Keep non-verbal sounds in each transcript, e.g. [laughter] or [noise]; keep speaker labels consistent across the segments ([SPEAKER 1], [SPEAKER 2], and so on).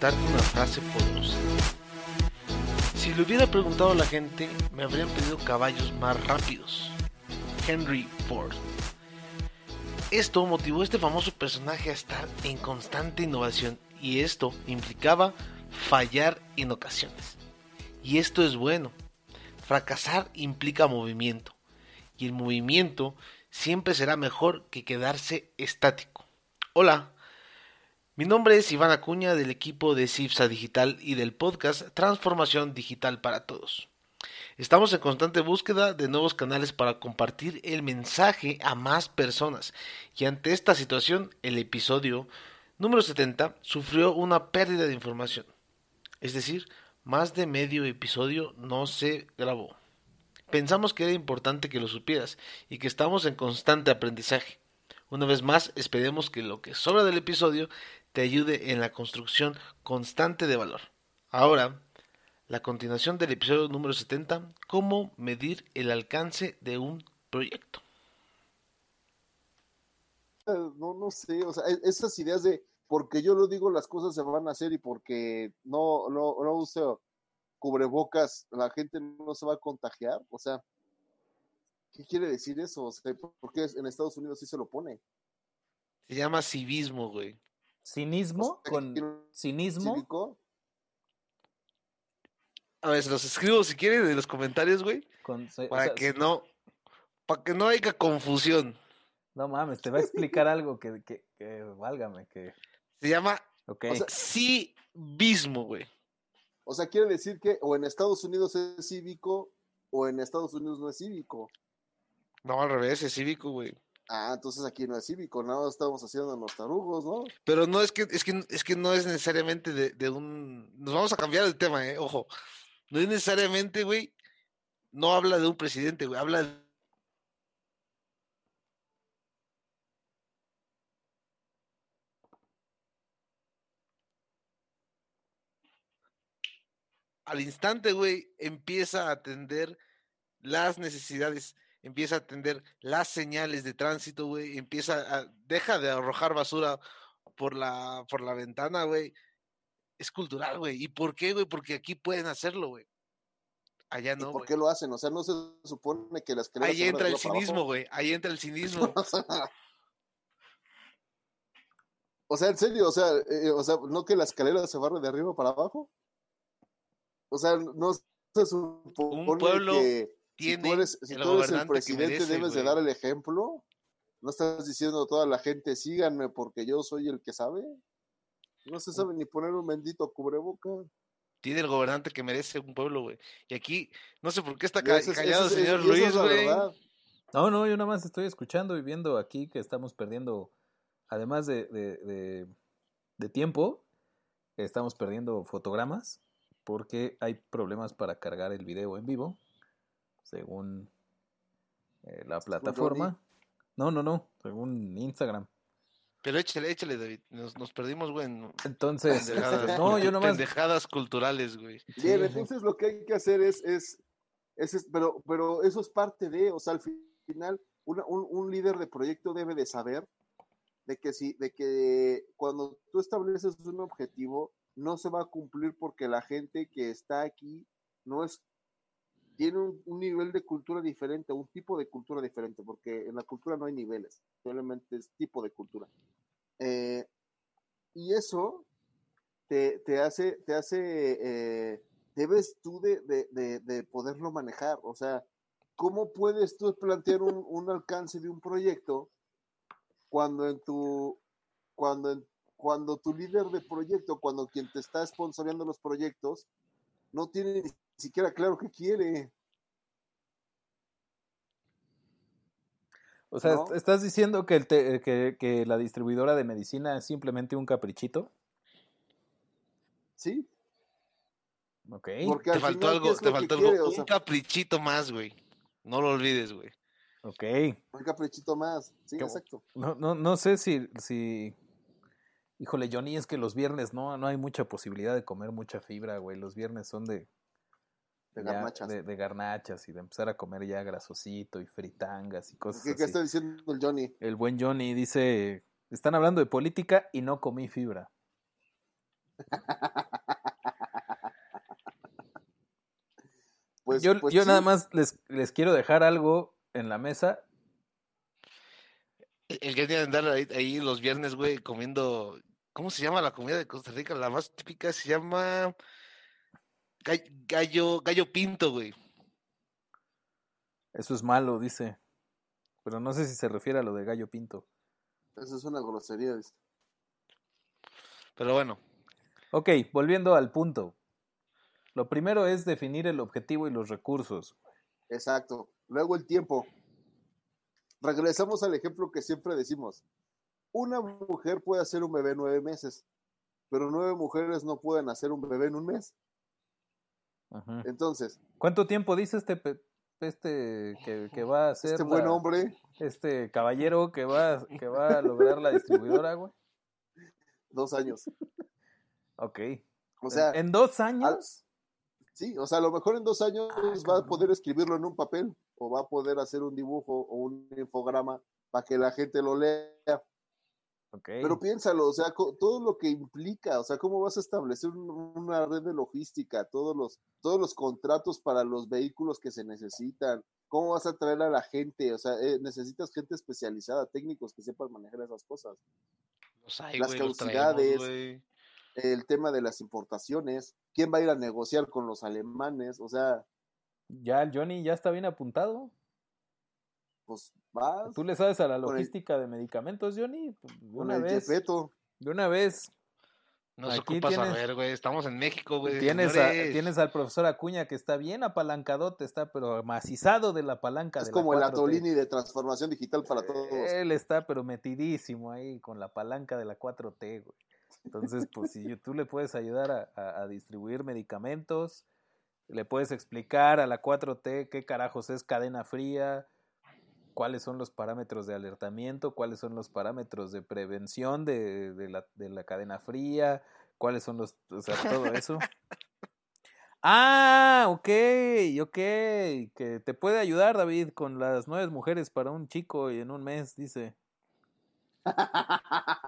[SPEAKER 1] Una frase poderosa. Si le hubiera preguntado a la gente, me habrían pedido caballos más rápidos. Henry Ford. Esto motivó a este famoso personaje a estar en constante innovación y esto implicaba fallar en ocasiones. Y esto es bueno. Fracasar implica movimiento y el movimiento siempre será mejor que quedarse estático. Hola, mi nombre es Iván Acuña del equipo de Cipsa Digital y del podcast Transformación Digital para Todos. Estamos en constante búsqueda de nuevos canales para compartir el mensaje a más personas y ante esta situación el episodio número 70 sufrió una pérdida de información. Es decir, más de medio episodio no se grabó. Pensamos que era importante que lo supieras y que estamos en constante aprendizaje. Una vez más, esperemos que lo que sobra del episodio te ayude en la construcción constante de valor. Ahora, la continuación del episodio número 70, cómo medir el alcance de un proyecto.
[SPEAKER 2] No, no sé, o sea, e-, esas ideas de porque yo lo digo las cosas se van a hacer y porque no, no, no uso cubrebocas la gente no se va a contagiar, o sea, ¿qué quiere decir eso? O sea, ¿por qué en Estados Unidos sí se lo pone?
[SPEAKER 1] Se llama civismo, güey.
[SPEAKER 3] ¿Cinismo?
[SPEAKER 2] O sea,
[SPEAKER 3] ¿Con
[SPEAKER 2] ¿quién-
[SPEAKER 3] cinismo?
[SPEAKER 2] ¿Cívico?
[SPEAKER 1] A ver, se los escribo si quieren en los comentarios, güey,
[SPEAKER 3] Con-
[SPEAKER 1] para
[SPEAKER 3] sea,
[SPEAKER 1] que no, para que no haya confusión.
[SPEAKER 3] No mames, te va a explicar [laughs] algo que, que, que válgame, que...
[SPEAKER 1] Se llama
[SPEAKER 3] Ok.
[SPEAKER 2] O sea,
[SPEAKER 1] civismo, güey.
[SPEAKER 2] O sea, quiere decir que o en Estados Unidos es cívico o en Estados Unidos no es cívico.
[SPEAKER 1] No, al revés, es cívico, güey.
[SPEAKER 2] Ah, entonces aquí no es cívico, nada estamos haciendo los tarugos, ¿no?
[SPEAKER 1] Pero no es que, es que, es que no es necesariamente de, de un. Nos vamos a cambiar el tema, eh. Ojo. No es necesariamente, güey. No habla de un presidente, güey. Habla de- Al instante, güey, empieza a atender las necesidades, empieza a atender las señales de tránsito, güey, empieza a, deja de arrojar basura por la, por la ventana, güey. Es cultural, güey. ¿Y por qué, güey? Porque aquí pueden hacerlo, güey. Allá
[SPEAKER 2] ¿Y
[SPEAKER 1] no,
[SPEAKER 2] por
[SPEAKER 1] güey.
[SPEAKER 2] qué lo hacen? O sea, no se supone que las
[SPEAKER 1] Ahí entra el cinismo, güey. Ahí entra el cinismo. [laughs]
[SPEAKER 2] O sea, en serio, o sea, eh, o sea, no que la escalera se barre de arriba para abajo. O sea, no se supone
[SPEAKER 1] Un pueblo
[SPEAKER 2] que si tú eres, si
[SPEAKER 1] el
[SPEAKER 2] tú eres el
[SPEAKER 1] gobernante que
[SPEAKER 2] presidente
[SPEAKER 1] merece,
[SPEAKER 2] debes de dar el ejemplo. No estás diciendo a toda la gente, síganme porque yo soy el que sabe. No se sabe ni poner un bendito cubreboca.
[SPEAKER 1] Tiene el gobernante que merece un pueblo, güey. Y aquí, no sé por qué está ca- callado señor Luis, güey.
[SPEAKER 3] No, no, yo nada más estoy escuchando y viendo aquí que estamos perdiendo, además de, de, de- de tiempo, estamos perdiendo fotogramas porque hay problemas para cargar el video en vivo, según eh, la plataforma. No, no, no, según Instagram.
[SPEAKER 1] Pero échale, échale, David. Nos, nos perdimos, güey. en
[SPEAKER 3] Entonces,
[SPEAKER 1] pendejadas, [laughs]
[SPEAKER 3] no, yo nomás...
[SPEAKER 1] pendejadas culturales, güey.
[SPEAKER 2] Bien, entonces lo que hay que hacer es, es, es, es- pero, pero eso es parte de, o sea, al final, una- un, un líder de proyecto debe de saber de que si, de que cuando tú estableces un objetivo, no se va a cumplir porque la gente que está aquí no es, tiene un, un nivel de cultura diferente, un tipo de cultura diferente, porque en la cultura no hay niveles, simplemente es tipo de cultura. Eh, y eso te, te hace, te hace, eh, debes tú de, de, de, de poderlo manejar. O sea, ¿cómo puedes tú plantear un, un alcance de un proyecto cuando en tu, cuando en- cuando tu líder de proyecto, cuando quien te está sponsoreando los proyectos, no tiene siquiera claro qué quiere.
[SPEAKER 3] O sea,
[SPEAKER 2] ¿No?
[SPEAKER 3] ¿estás diciendo que, el te- que, que la distribuidora de medicina es simplemente un caprichito?
[SPEAKER 2] Sí,
[SPEAKER 3] Ok.
[SPEAKER 2] porque
[SPEAKER 1] Te
[SPEAKER 2] al
[SPEAKER 1] faltó
[SPEAKER 2] final, ¿qué
[SPEAKER 1] algo,
[SPEAKER 2] es
[SPEAKER 1] te
[SPEAKER 2] que
[SPEAKER 1] faltó
[SPEAKER 2] quiere?
[SPEAKER 1] algo.
[SPEAKER 2] O
[SPEAKER 1] Un
[SPEAKER 2] sea,
[SPEAKER 1] caprichito más, güey. No lo olvides, güey.
[SPEAKER 3] Ok.
[SPEAKER 2] un caprichito más. Sí,
[SPEAKER 3] Qué-
[SPEAKER 2] exacto.
[SPEAKER 3] No, no, no sé si, si... Híjole, Johnny, es que los viernes no, no hay mucha posibilidad de comer mucha fibra, güey. Los viernes son de...
[SPEAKER 2] De
[SPEAKER 3] ya-
[SPEAKER 2] garnachas.
[SPEAKER 3] De, de garnachas y de empezar a comer ya grasosito y fritangas y cosas
[SPEAKER 2] ¿Qué,
[SPEAKER 3] así.
[SPEAKER 2] qué está diciendo el Johnny?
[SPEAKER 3] El buen Johnny dice, están hablando de política y no comí fibra. [laughs]
[SPEAKER 2] Pues,
[SPEAKER 3] yo
[SPEAKER 2] pues
[SPEAKER 3] yo
[SPEAKER 2] sí.
[SPEAKER 3] nada más les, les quiero dejar algo en la mesa.
[SPEAKER 1] El que tiene que andar ahí, ahí los viernes, güey, comiendo. ¿Cómo se llama la comida de Costa Rica? La más típica se llama. Gall- Gallo, gallo pinto, güey.
[SPEAKER 3] Eso es malo, dice. Pero no sé si se refiere a lo de gallo pinto.
[SPEAKER 2] Eso es una grosería. dice.
[SPEAKER 1] Pero bueno,
[SPEAKER 3] Ok, volviendo al punto. Lo primero es definir el objetivo y los recursos.
[SPEAKER 2] Exacto. Luego el tiempo. Regresamos al ejemplo que siempre decimos. Una mujer puede hacer un bebé nueve meses, pero nueve mujeres no pueden hacer un bebé en un mes. Entonces,
[SPEAKER 3] ¿Cuánto tiempo dice este este que, que va a hacer
[SPEAKER 2] este buen hombre,
[SPEAKER 3] este caballero que va que va a lograr la distribuidora, güey?
[SPEAKER 2] dos años.
[SPEAKER 3] Ok.
[SPEAKER 2] O sea,
[SPEAKER 3] en, en dos años.
[SPEAKER 2] sí, o sea, a lo mejor en dos años va a poder escribirlo en un papel o va a poder hacer un dibujo o un infograma para que la gente lo lea. Pero piénsalo, o sea, todo lo que implica, o sea, cómo vas a establecer un- una red de logística, todos los, todos los contratos para los vehículos que se necesitan, cómo vas a traer a la gente, o sea, eh, necesitas gente especializada, técnicos que sepan manejar esas cosas.
[SPEAKER 1] los hay,
[SPEAKER 2] Las
[SPEAKER 1] güey, los traemos,
[SPEAKER 2] causidades. El tema de las importaciones, quién va a ir a negociar con los alemanes, o sea,
[SPEAKER 3] Ya el Johnny ya está bien apuntado.
[SPEAKER 2] pues vas
[SPEAKER 3] ¿Tú le sabes a la
[SPEAKER 2] el-
[SPEAKER 3] logística de medicamentos, Johnny? Una vez. De una vez.
[SPEAKER 1] No se
[SPEAKER 3] aquí
[SPEAKER 1] ocupa
[SPEAKER 3] tienes-
[SPEAKER 1] saber, güey. Estamos en México, güey.
[SPEAKER 3] Tienes, a- al profesor Acuña que está bien apalancadote, está pero macizado de la palanca.
[SPEAKER 2] Es
[SPEAKER 3] de la
[SPEAKER 2] como el
[SPEAKER 3] 4T.
[SPEAKER 2] Atolini de transformación digital para todos.
[SPEAKER 3] Él está pero metidísimo ahí con la palanca de la 4T, güey. Entonces, pues si tú le puedes ayudar a, a- a distribuir medicamentos, le puedes explicar a la 4T qué carajos es cadena fría, cuáles son los parámetros de alertamiento, cuáles son los parámetros de prevención de, de la, de la cadena fría, cuáles son los, o sea, todo [laughs] eso. Ah, ok, ok, que te puede ayudar David con las nueve mujeres para un chico y en un mes, dice. [laughs]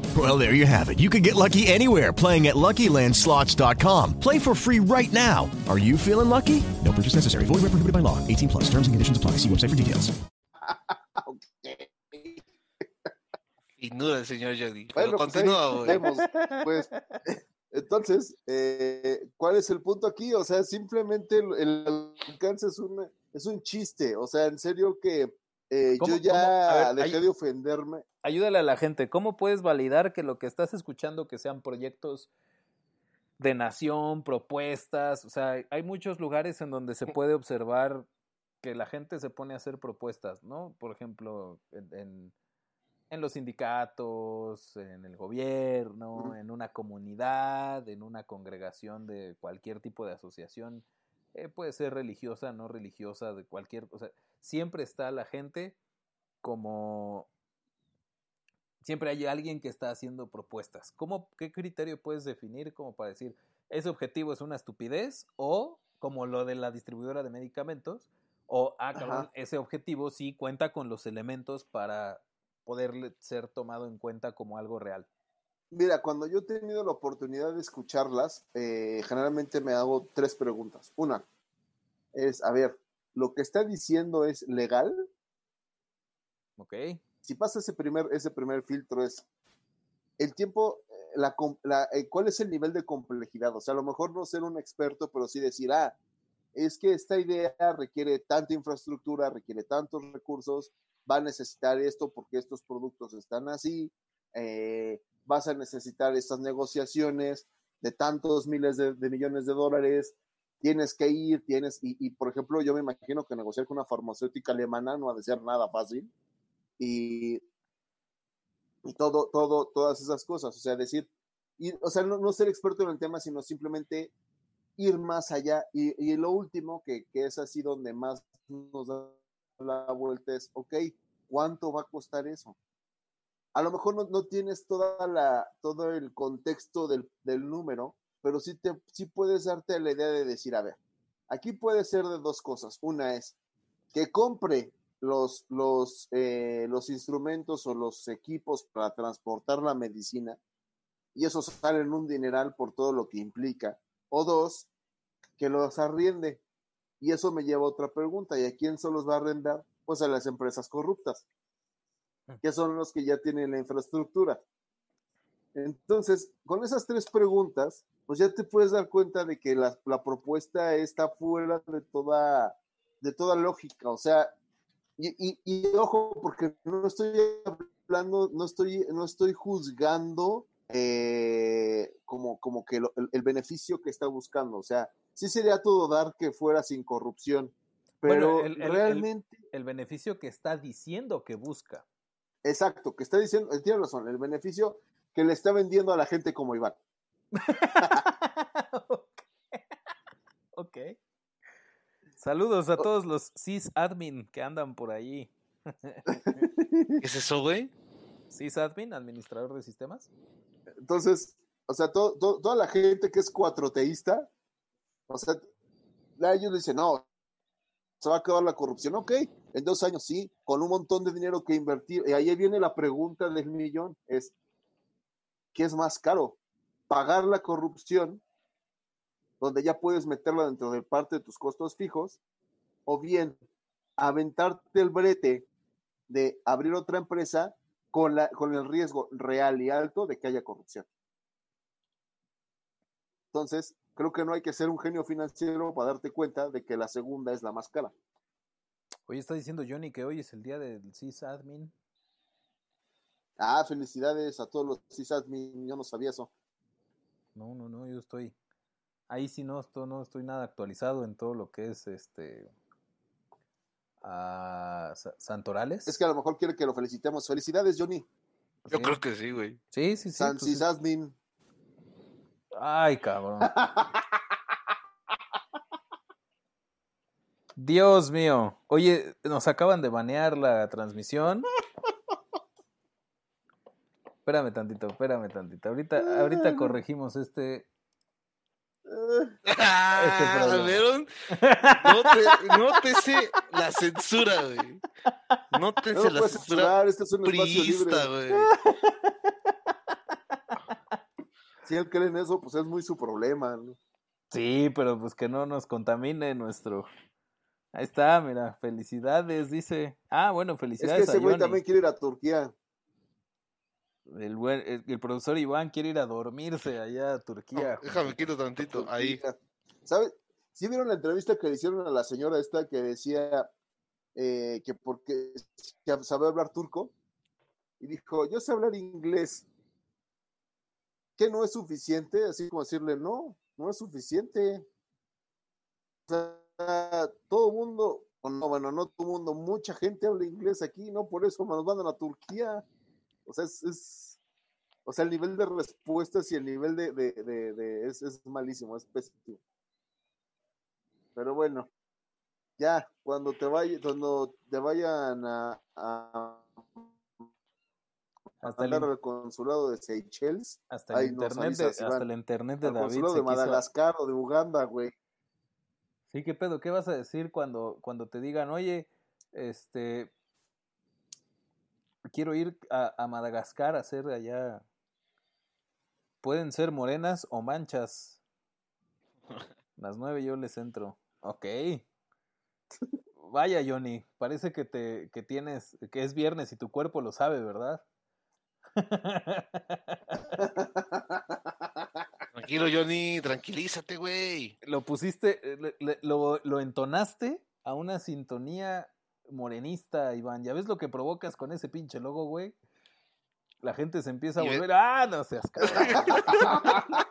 [SPEAKER 4] Well, there you have it. You can get lucky anywhere playing at LuckyLandSlots.com. Play for free right now. Are you feeling lucky? No purchase necessary. Void where prohibited by law. 18 plus. Terms and conditions apply. See website for details. [laughs]
[SPEAKER 1] Finura el señor Jody. Pero
[SPEAKER 2] Bueno, pues,
[SPEAKER 1] continúa,
[SPEAKER 2] vemos, [laughs] pues, entonces, eh, ¿cuál es el punto aquí? O sea, simplemente el, el alcance es, una, es un chiste. O sea, en serio que eh,
[SPEAKER 3] ¿Cómo-
[SPEAKER 2] yo ya
[SPEAKER 3] ver,
[SPEAKER 2] dejé
[SPEAKER 3] hay-
[SPEAKER 2] de ofenderme.
[SPEAKER 3] Ayúdale a la gente. ¿Cómo puedes validar que lo que estás escuchando que sean proyectos de nación, propuestas? O sea, hay muchos lugares en donde se puede observar que la gente se pone a hacer propuestas, ¿no? Por ejemplo, en, en- en los sindicatos, en el gobierno, en una comunidad, en una congregación de cualquier tipo de asociación, eh, puede ser religiosa, no religiosa, de cualquier, o sea, siempre está la gente como siempre hay alguien que está haciendo propuestas. ¿Cómo, ¿Qué criterio puedes definir como para decir, ese objetivo es una estupidez o como lo de la distribuidora de medicamentos o, ah, cabrón, ese objetivo sí cuenta con los elementos para poder ser tomado en cuenta como algo real?
[SPEAKER 2] Mira, cuando yo he tenido la oportunidad de escucharlas, eh, generalmente me hago tres preguntas. Una es, a ver, ¿lo que está diciendo es legal?
[SPEAKER 3] Ok.
[SPEAKER 2] Si pasa ese primer, ese primer filtro es, el tiempo, eh, la, la, eh, ¿cuál es el nivel de complejidad? O sea, a lo mejor no ser un experto, pero sí decir, ah, es que esta idea requiere tanta infraestructura, requiere tantos recursos, va a necesitar esto porque estos productos están así, eh, vas a necesitar estas negociaciones de tantos miles de, millones de dólares, tienes que ir, tienes, y, por ejemplo, yo me imagino que negociar con una farmacéutica alemana no ha de ser nada fácil, y, todo, todo, todas esas cosas, o sea, decir, y, o sea, no, ser experto en el tema, sino simplemente ir más allá, y, y lo último, que, que es así donde más nos da la vuelta es, ok, ¿cuánto va a costar eso? a lo mejor no, tienes toda la, todo el contexto del, número, pero sí, te, sí puedes darte la idea de decir, a ver, aquí puede ser de dos cosas. Una es que compre los, los, eh, los instrumentos o los equipos para transportar la medicina y eso sale en un dineral por todo lo que implica. O dos, que los arriende. Y eso me lleva a otra pregunta. ¿Y a quién se los va a arrendar? Pues a las empresas corruptas que son los que ya tienen la infraestructura. Entonces, con esas tres preguntas, pues ya te puedes dar cuenta de que la, propuesta está fuera de toda, de toda lógica. O sea, y, ojo, porque no estoy hablando, no estoy, no estoy juzgando eh, como, como que el, beneficio que está buscando. O sea, sí sería todo dar que fuera sin corrupción, pero realmente...
[SPEAKER 3] el beneficio que está diciendo que busca.
[SPEAKER 2] Exacto, que está diciendo, tiene razón, el beneficio que le está vendiendo a la gente como Iván. [laughs]
[SPEAKER 3] ok. Saludos a todos los sysadmin que andan por ahí. [laughs]
[SPEAKER 1] ¿Qué es eso, güey?
[SPEAKER 3] Sysadmin, administrador de sistemas.
[SPEAKER 2] Entonces, o sea, toda la gente que es cuatroteísta, o sea, ellos dicen, no, se va a acabar la corrupción. Ok, en dos años sí, con un montón de dinero que invertir. Y ahí viene la pregunta del millón, es, ¿qué es más caro? ¿Pagar la corrupción, donde ya puedes meterla dentro de parte de tus costos fijos? ¿O bien aventarte el brete de abrir otra empresa con, la, con el riesgo real y alto de que haya corrupción? Entonces, creo que no hay que ser un genio financiero para darte cuenta de que la segunda es la más cara.
[SPEAKER 3] Oye, está diciendo Johnny que hoy es el día del sysadmin.
[SPEAKER 2] Ah, felicidades a todos los sysadmin, yo no sabía eso.
[SPEAKER 3] No, no, no, yo estoy ahí sí no estoy, no estoy nada actualizado en todo lo que es este a Santorales.
[SPEAKER 2] Es que a lo mejor quiere que lo felicitemos. Felicidades, Johnny.
[SPEAKER 1] Yo creo que sí, güey.
[SPEAKER 3] Sí, sí, sí.
[SPEAKER 2] San pues Sysadmin.
[SPEAKER 3] Ay, cabrón. Dios mío. Oye, nos acaban de banear la transmisión. Espérame tantito, espérame tantito. Ahorita, ahorita corregimos este.
[SPEAKER 1] Este problema. Nótese la censura, güey. Nótese no la censura
[SPEAKER 2] este es un priista, güey. si él cree en eso, pues es muy su problema.
[SPEAKER 3] Sí, pero pues que no nos contamine nuestro. Ahí está, mira, felicidades, dice. Ah, bueno, felicidades.
[SPEAKER 2] Es que ese güey también quiere ir a Turquía.
[SPEAKER 3] El, el, profesor Iván quiere ir a dormirse allá a Turquía.
[SPEAKER 1] déjame quito tantito, [laughs] ahí.
[SPEAKER 2] ¿Sabes? ¿Sí vieron la entrevista que le hicieron a la señora esta que decía eh, que porque sabe hablar turco? Y dijo, yo sé hablar inglés que no es suficiente, así como decirle, no, no es suficiente. O sea, todo el mundo, no, bueno, no todo el mundo, mucha gente habla inglés aquí, ¿no? Por eso nos mandan a Turquía. O sea, es, o sea, el nivel de respuestas y el nivel de, de, de, es, es, malísimo, es pésimo. Pero bueno, ya, cuando te vaya, cuando te vayan a
[SPEAKER 3] Hasta el,
[SPEAKER 2] al consulado de Seychelles.
[SPEAKER 3] hasta el internet de, hasta el internet de
[SPEAKER 2] Al
[SPEAKER 3] David
[SPEAKER 2] consulado de
[SPEAKER 3] quiso-
[SPEAKER 2] Madagascar o de Uganda, güey.
[SPEAKER 3] Sí, qué pedo, ¿qué vas a decir cuando, cuando te digan, oye, este, quiero ir a, a Madagascar a hacer allá, pueden ser morenas o manchas. [laughs] Las nueve yo les entro. Ok. Vaya, Johnny, parece que te, que tienes, que es viernes y tu cuerpo lo sabe, ¿verdad? [laughs]
[SPEAKER 1] Tranquilo, Johnny, tranquilízate, güey.
[SPEAKER 3] lo pusiste, eh, le- le- lo, lo entonaste a una sintonía morenista, Iván. ¿Ya ves lo que provocas con ese pinche logo, güey? La gente se empieza a volver, ¡ah, no seas cabrón! [laughs]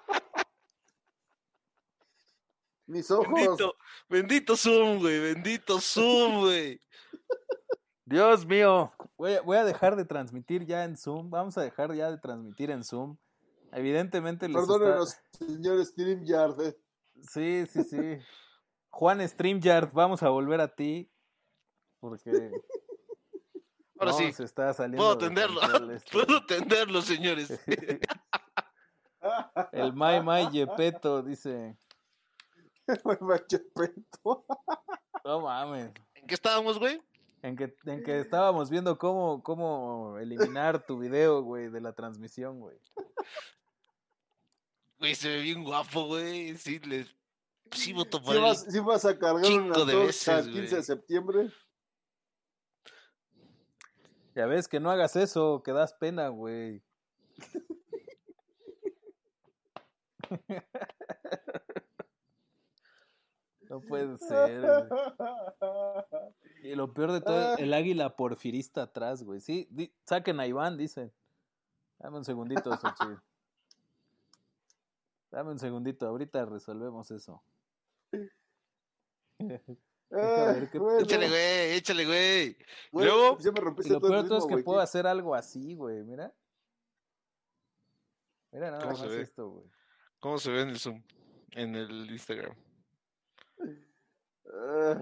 [SPEAKER 2] Mis ojos.
[SPEAKER 1] Bendito, bendito Zoom, güey, bendito Zoom, güey.
[SPEAKER 3] Dios mío, voy a, voy a dejar de transmitir ya en Zoom. Vamos a dejar ya de transmitir en Zoom. Evidentemente les está-
[SPEAKER 2] Perdónenos, señor StreamYard. eh.
[SPEAKER 3] Sí, sí, sí. Juan StreamYard, vamos a volver a ti. Porque. [laughs]
[SPEAKER 1] Ahora
[SPEAKER 3] no,
[SPEAKER 1] sí,
[SPEAKER 3] se está saliendo
[SPEAKER 1] puedo
[SPEAKER 3] de
[SPEAKER 1] atenderlo, [laughs]
[SPEAKER 3] esto.
[SPEAKER 1] puedo atenderlo, señores. [laughs]
[SPEAKER 3] El Mai Mai Yepeto dice.
[SPEAKER 2] Muy macho peto.
[SPEAKER 3] No mames.
[SPEAKER 1] ¿En qué estábamos, güey?
[SPEAKER 3] En que, en que estábamos viendo cómo, cómo eliminar tu video, güey, de la transmisión, güey.
[SPEAKER 1] Güey, se ve bien guapo, güey. Sí, le... sí voto por
[SPEAKER 2] ¿Sí
[SPEAKER 1] él.
[SPEAKER 2] vas, sí vas a cargar una
[SPEAKER 1] de veces,
[SPEAKER 2] el 15 de septiembre?
[SPEAKER 3] Ya ves que no hagas eso, que das pena, güey. [laughs] No puede ser. güey. Y lo peor de todo, el águila porfirista atrás, güey. Sí, di- saquen a Iván, dicen. Dame un segundito, Xochitl. Dame un segundito, ahorita resolvemos eso. Ver
[SPEAKER 2] Ah, [laughs] bueno.
[SPEAKER 1] Échale, güey, échale, güey.
[SPEAKER 2] Güey,
[SPEAKER 1] Luego,
[SPEAKER 2] ya me
[SPEAKER 3] Y
[SPEAKER 2] rompiste
[SPEAKER 3] lo
[SPEAKER 2] todo
[SPEAKER 3] peor todo es que
[SPEAKER 2] güey.
[SPEAKER 3] puedo hacer algo así, güey. Mira. Mira nada
[SPEAKER 1] ¿Cómo
[SPEAKER 3] más esto, güey.
[SPEAKER 1] ¿cómo se ve en el Zoom? En el Instagram.
[SPEAKER 2] Ah,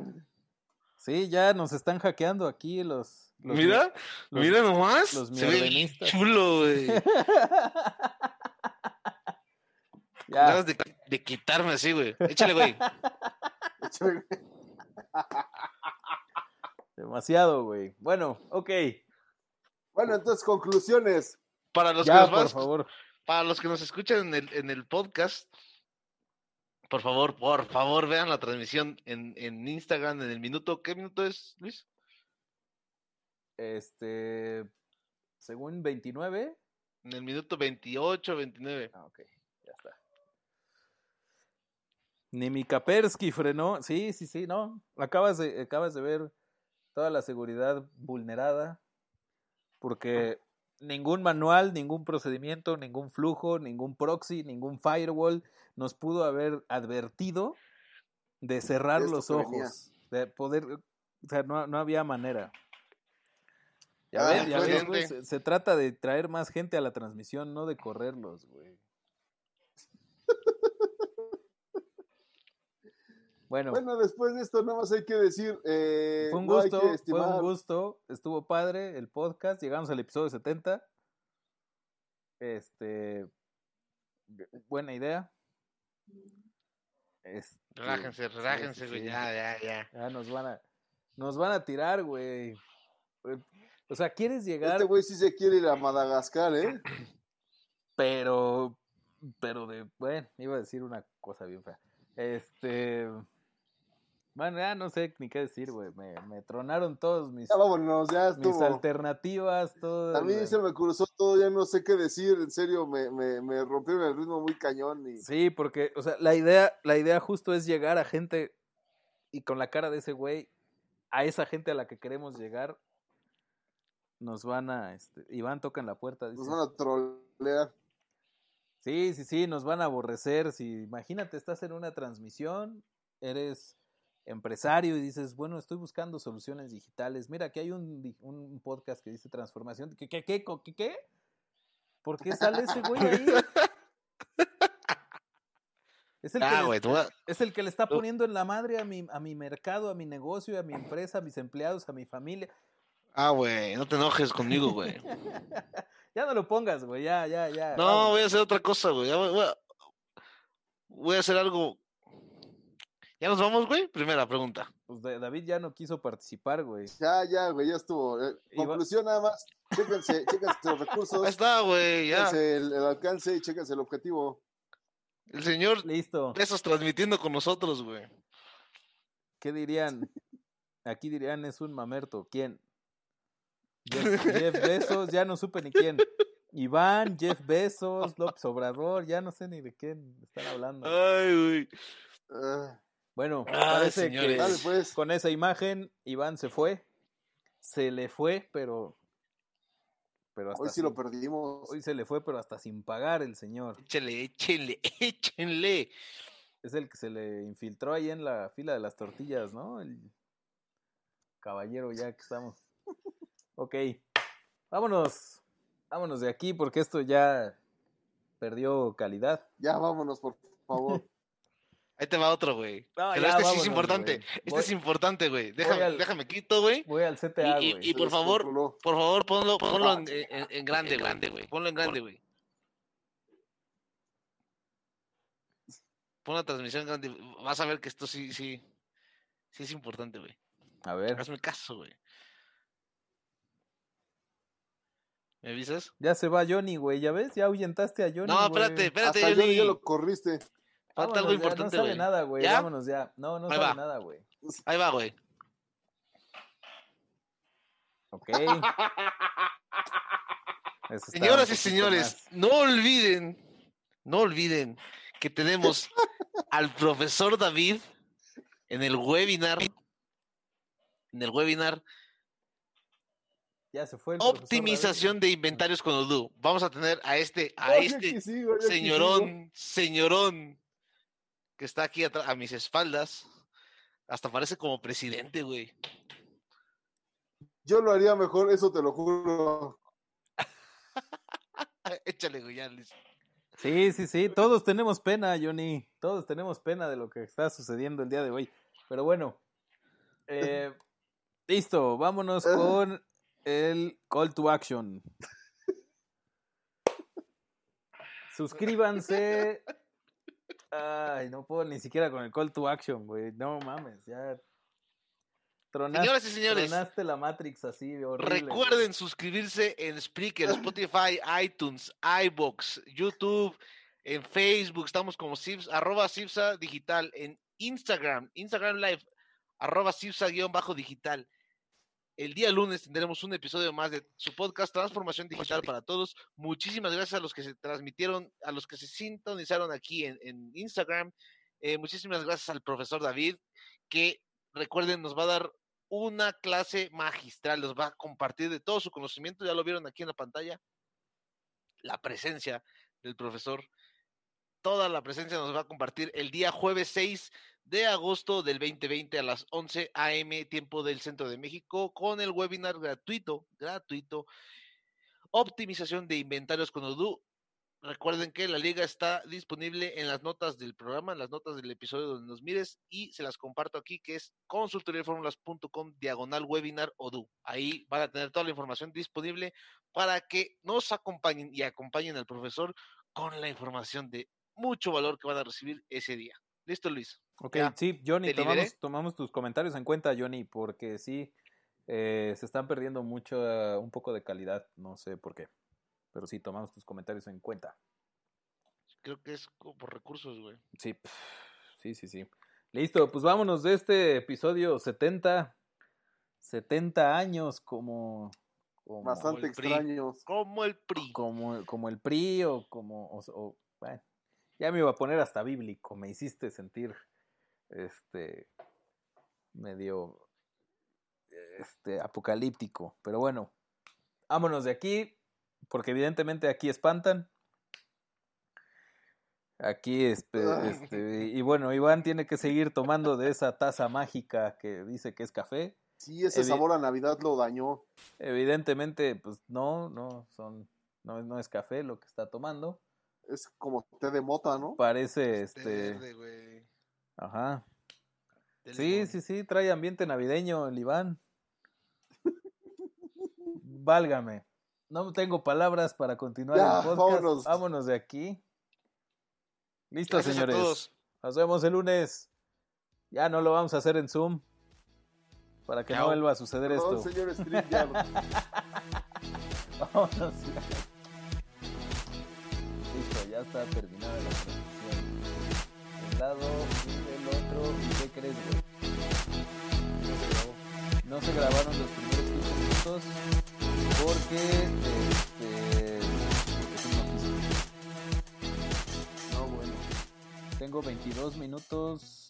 [SPEAKER 3] Sí, ya nos están hackeando aquí los. los
[SPEAKER 1] Mira,
[SPEAKER 3] los-
[SPEAKER 1] mira nomás.
[SPEAKER 3] los
[SPEAKER 1] se ve chulo, güey. [laughs]
[SPEAKER 3] Ya.
[SPEAKER 1] Ganas de, de quitarme así, güey. Échale, güey. [laughs]
[SPEAKER 2] échale.
[SPEAKER 3] Demasiado, güey. Bueno, ok.
[SPEAKER 2] Bueno, entonces, conclusiones.
[SPEAKER 1] Para los, que nos
[SPEAKER 3] por favor.
[SPEAKER 1] para los que nos escuchan en el, en el podcast, por favor, por favor, vean la transmisión en, en Instagram en el minuto. ¿Qué minuto es, Luis?
[SPEAKER 3] Este. Según 29.
[SPEAKER 1] En el minuto 28, 29.
[SPEAKER 3] Ah, ok. Ni mi Kapersky frenó. Sí, sí, sí, no. Acabas de, acabas de ver toda la seguridad vulnerada. Porque ningún manual, ningún procedimiento, ningún flujo, ningún proxy, ningún firewall nos pudo haber advertido de cerrar
[SPEAKER 2] Esto
[SPEAKER 3] los
[SPEAKER 2] venía.
[SPEAKER 3] ojos. De poder. O sea, no, no había manera. Ya
[SPEAKER 2] Ah,
[SPEAKER 3] ves, ya ves, güey, se, se trata de traer más gente a la transmisión, no de correrlos, güey. Bueno,
[SPEAKER 2] Bueno, después de esto, nada más hay que decir. Eh,
[SPEAKER 3] fue un
[SPEAKER 2] no
[SPEAKER 3] gusto,
[SPEAKER 2] que
[SPEAKER 3] fue un gusto, estuvo padre el podcast, llegamos al episodio 70. Este, buena idea. Este,
[SPEAKER 1] Relájense, relájense,
[SPEAKER 3] sí,
[SPEAKER 1] güey.
[SPEAKER 3] sí.
[SPEAKER 1] Ya, ya, ya.
[SPEAKER 3] Ya nos van a, nos van a tirar, güey. O sea, quieres llegar,
[SPEAKER 2] Este güey sí se quiere ir a Madagascar, ¿eh? [coughs]
[SPEAKER 3] pero, pero de, bueno, iba a decir una cosa bien fea. Este, bueno, ya no sé ni qué decir, güey. Me, me tronaron todos mis,
[SPEAKER 2] Ya vámonos, ya
[SPEAKER 3] mis alternativas, todo.
[SPEAKER 2] A mí se me cruzó todo, ya no sé qué decir. En serio, me, me, me rompieron el ritmo muy cañón. Y...
[SPEAKER 3] Sí, porque, o sea, la idea, la idea justo es llegar a gente y con la cara de ese güey, a esa gente a la que queremos llegar, nos van a, este, Iván toca en la puerta, dice.
[SPEAKER 2] Nos van a trolear.
[SPEAKER 3] Sí, sí, sí, nos van a aborrecer. Si imagínate, estás en una transmisión, eres empresario y dices, bueno, estoy buscando soluciones digitales. Mira, aquí hay un, podcast que dice transformación. ¿Qué, qué, qué, qué, qué? ¿Por qué sale ese güey ahí? Es el, que
[SPEAKER 1] Ah,
[SPEAKER 3] le,
[SPEAKER 1] tú vas-
[SPEAKER 3] es el que le está poniendo en la madre a mi, a mi mercado, a mi negocio, a mi empresa, a mis empleados, a mi familia.
[SPEAKER 1] Ah, güey, no te enojes conmigo, güey. [laughs]
[SPEAKER 3] Ya no lo pongas, güey, ya, ya, ya.
[SPEAKER 1] No,
[SPEAKER 3] vamos.
[SPEAKER 1] voy a hacer otra cosa, güey. Voy a hacer algo. ¿Ya nos vamos, güey? Primera pregunta.
[SPEAKER 3] Pues David ya no quiso participar, güey.
[SPEAKER 2] Ya, ya, güey, ya estuvo. Eh, conclusión nada más. Chéquense, chéquense los recursos.
[SPEAKER 1] Ahí está, güey, ya.
[SPEAKER 2] El, el alcance y chéquense el objetivo.
[SPEAKER 1] El señor
[SPEAKER 3] Listo.
[SPEAKER 1] Besos transmitiendo con nosotros, güey.
[SPEAKER 3] ¿Qué dirían? Aquí dirían es un mamerto. ¿Quién? Jeff, [laughs] Jeff Bezos, ya no supe ni quién. Iván, Jeff Bezos, López Obrador, ya no sé ni de quién están hablando.
[SPEAKER 1] Ay, güey.
[SPEAKER 2] Ah,
[SPEAKER 3] Bueno, parece
[SPEAKER 1] señores.
[SPEAKER 3] que
[SPEAKER 2] dale, pues.
[SPEAKER 3] con esa imagen Iván se fue. Se le fue, pero pero hasta
[SPEAKER 2] Hoy sí
[SPEAKER 3] sin-
[SPEAKER 2] lo perdimos.
[SPEAKER 3] hoy se le fue, pero hasta sin pagar el señor.
[SPEAKER 1] Échenle, échenle, [laughs] échenle.
[SPEAKER 3] Es el que se le infiltró ahí en la fila de las tortillas, ¿no? El caballero ya que estamos. Ok, vámonos, vámonos de aquí porque esto ya perdió calidad.
[SPEAKER 2] Ya vámonos, por favor. [laughs]
[SPEAKER 1] Ahí te va otro, güey.
[SPEAKER 3] No,
[SPEAKER 1] Pero
[SPEAKER 3] ya,
[SPEAKER 1] este sí es importante. Este
[SPEAKER 3] Voy-
[SPEAKER 1] es importante, güey. Déjame,
[SPEAKER 3] al-
[SPEAKER 1] déjame quito, güey.
[SPEAKER 3] Voy al CTA,
[SPEAKER 1] Y, y-
[SPEAKER 3] güey.
[SPEAKER 1] y por
[SPEAKER 2] Se
[SPEAKER 1] favor, por favor, ponlo, ponlo en, en- en grande, grande, güey. Ponlo en grande, güey. Pon la transmisión en grande. Vas a ver que esto sí, sí, sí es importante, güey.
[SPEAKER 3] A ver,
[SPEAKER 1] Hazme caso, güey. ¿Me avisas?
[SPEAKER 3] ya se va Johnny, güey, ¿ya ves? Ya ahuyentaste a Johnny,
[SPEAKER 1] No, espérate, espérate,
[SPEAKER 2] Hasta yo
[SPEAKER 1] Johnny.
[SPEAKER 2] ya lo corriste.
[SPEAKER 1] Falta algo
[SPEAKER 3] ya,
[SPEAKER 1] importante,
[SPEAKER 3] No sale
[SPEAKER 1] güey.
[SPEAKER 3] nada, güey,
[SPEAKER 1] ¿Ya?
[SPEAKER 3] vámonos ya. No, no
[SPEAKER 1] Ahí
[SPEAKER 3] sale
[SPEAKER 1] va.
[SPEAKER 3] nada, güey.
[SPEAKER 1] Ahí va, güey.
[SPEAKER 3] Ok. [laughs] Eso
[SPEAKER 1] Señoras y señores, no olviden, no olviden que tenemos [laughs] al profesor David en el webinar, en el webinar
[SPEAKER 3] Ya se fue el
[SPEAKER 1] Optimización de inventarios con Odoo. Vamos a tener a este, a este señorón, señorón, que está aquí atra- a mis espaldas. Hasta parece como presidente, güey.
[SPEAKER 2] Yo lo haría mejor, eso te lo juro. [laughs]
[SPEAKER 1] Échale, güey, ya, Luis.
[SPEAKER 3] Sí, sí, sí, todos tenemos pena, Johnny. Todos tenemos pena de lo que está sucediendo el día de hoy. Pero bueno, eh, [laughs] listo, vámonos con el call to action. [laughs] Suscríbanse. Ay, no puedo ni siquiera con el call to action, güey. No mames, ya. Tronaste,
[SPEAKER 1] Señoras y señores,
[SPEAKER 3] tronaste la Matrix así, horrible. güey.
[SPEAKER 1] Recuerden suscribirse en Spreaker, Spotify, iTunes, iBox, YouTube, en Facebook, estamos como Sibs, arroba Sibsa Digital, en Instagram, Instagram Live, arroba Sibsa guion bajo digital. El día lunes tendremos un episodio más de su podcast Transformación Digital para Todos. Muchísimas gracias a los que se transmitieron, a los que se sintonizaron aquí en, en Instagram. Eh, muchísimas gracias al profesor David, que recuerden, nos va a dar una clase magistral, nos va a compartir de todo su conocimiento, ya lo vieron aquí en la pantalla, la presencia del profesor, toda la presencia nos va a compartir el día jueves 6 de agosto del 2020 a las 11 a.m. tiempo del centro de México con el webinar gratuito, gratuito, optimización de inventarios con Odoo. Recuerden que la liga está disponible en las notas del programa, en las notas del episodio donde nos mires y se las comparto aquí que es consultoriaformulas.com diagonal webinar Odoo. Ahí van a tener toda la información disponible para que nos acompañen y acompañen al profesor con la información de mucho valor que van a recibir ese día. ¿Listo, Luis?
[SPEAKER 3] Ok,
[SPEAKER 1] Ya.
[SPEAKER 3] sí, Johnny, tomamos, tomamos tus comentarios en cuenta, Johnny, porque sí, eh, se están perdiendo mucho, eh, un poco de calidad, no sé por qué, pero sí, tomamos tus comentarios en cuenta.
[SPEAKER 1] Creo que es co- por recursos, güey.
[SPEAKER 3] Sí, sí, sí, sí. Listo, pues vámonos de este episodio 70, 70 años como... como
[SPEAKER 2] Bastante
[SPEAKER 1] el PRI.
[SPEAKER 2] extraños.
[SPEAKER 1] Como el PRI.
[SPEAKER 3] como, como el PRI o como, o, o- bueno, ya me iba a poner hasta bíblico, me hiciste sentir, este, medio, este, apocalíptico, pero bueno, vámonos de aquí, porque evidentemente aquí espantan. Aquí, este, este, y bueno, Iván tiene que seguir tomando de esa taza mágica que dice que es café.
[SPEAKER 2] Sí, ese
[SPEAKER 3] Evi-
[SPEAKER 2] sabor a Navidad lo dañó.
[SPEAKER 3] Evidentemente, pues no, no son, no, no es café lo que está tomando.
[SPEAKER 2] Es como té de mota, ¿no?
[SPEAKER 3] Parece, este,
[SPEAKER 1] verde, güey.
[SPEAKER 3] ajá.
[SPEAKER 1] Té
[SPEAKER 3] Sí,
[SPEAKER 1] limón.
[SPEAKER 3] sí, sí, trae ambiente navideño el Iván. Válgame. No tengo palabras para continuar
[SPEAKER 2] Ya,
[SPEAKER 3] el podcast.
[SPEAKER 2] vámonos.
[SPEAKER 3] Vámonos. de aquí. Listo,
[SPEAKER 1] Gracias a
[SPEAKER 3] señores.
[SPEAKER 1] todos.
[SPEAKER 3] Nos vemos el lunes. Ya no lo vamos a hacer en Zoom. Para que no vuelva a suceder
[SPEAKER 2] Perdón,
[SPEAKER 3] esto.
[SPEAKER 2] señor. [laughs]
[SPEAKER 3] Vámonos. Ya está terminada la transmisión. Un lado y del otro. ¿Y qué crees, güey? No se grabaron los primeros 15 minutos porque este quise.
[SPEAKER 2] No, bueno.
[SPEAKER 3] tengo 22 minutos